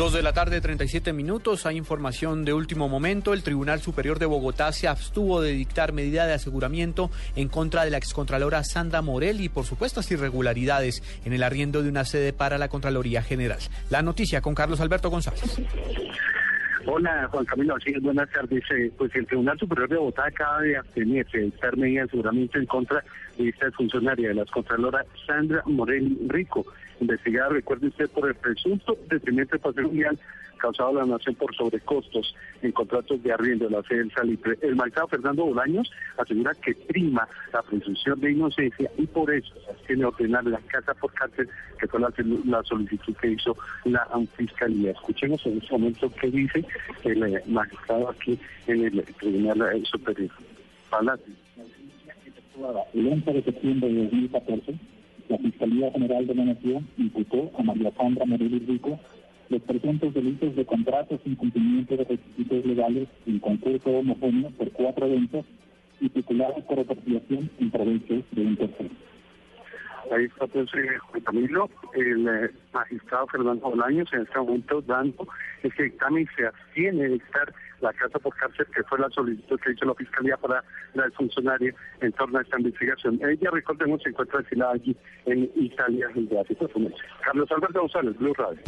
Dos de la tarde, 37 minutos. Hay información de último momento. El Tribunal Superior de Bogotá se abstuvo de dictar medida de aseguramiento en contra de la excontralora Sandra Morel y por supuestas irregularidades en el arriendo de una sede para la Contraloría General. La noticia con Carlos Alberto González. Hola, Juan Camilo, sí, buenas tardes. Eh, pues el Tribunal Superior de Bogotá acaba de abstenerse de dictar medida de aseguramiento en contra de esta funcionaria de la Contralora Sandra Morel Rico, investigada, recuerde usted, por el presunto detrimento patrimonial causado la nación por sobrecostos en contratos de arriendo de la sede del Salitre. El magistrado Fernando Bolaños asegura que prima la presunción de inocencia y por eso tiene ordenar la casa por cárcel, que fue la, solicitud que hizo la fiscalía. Escuchemos en este momento qué dice el eh, magistrado aquí en el Tribunal Superior. Palacio. El 11 de septiembre de 2014, la Fiscalía General de la Nación imputó a María Sandra Morelos Rico los presuntos delitos de contratos sin cumplimiento de requisitos legales en concurso homogéneo por cuatro eventos y titulados por apropiación en provecho de un tercero. Ahí está pues eh, Juan Camilo, el eh, magistrado Fernando Bolaños en este momento dando ese dictamen se abstiene de estar la casa por cárcel, que fue la solicitud que hizo la Fiscalía para la funcionaria en torno a esta investigación. Ella, recordemos, se encuentra asilada allí en Italia desde hace cuatro meses. Carlos Alberto González, Blue Radio.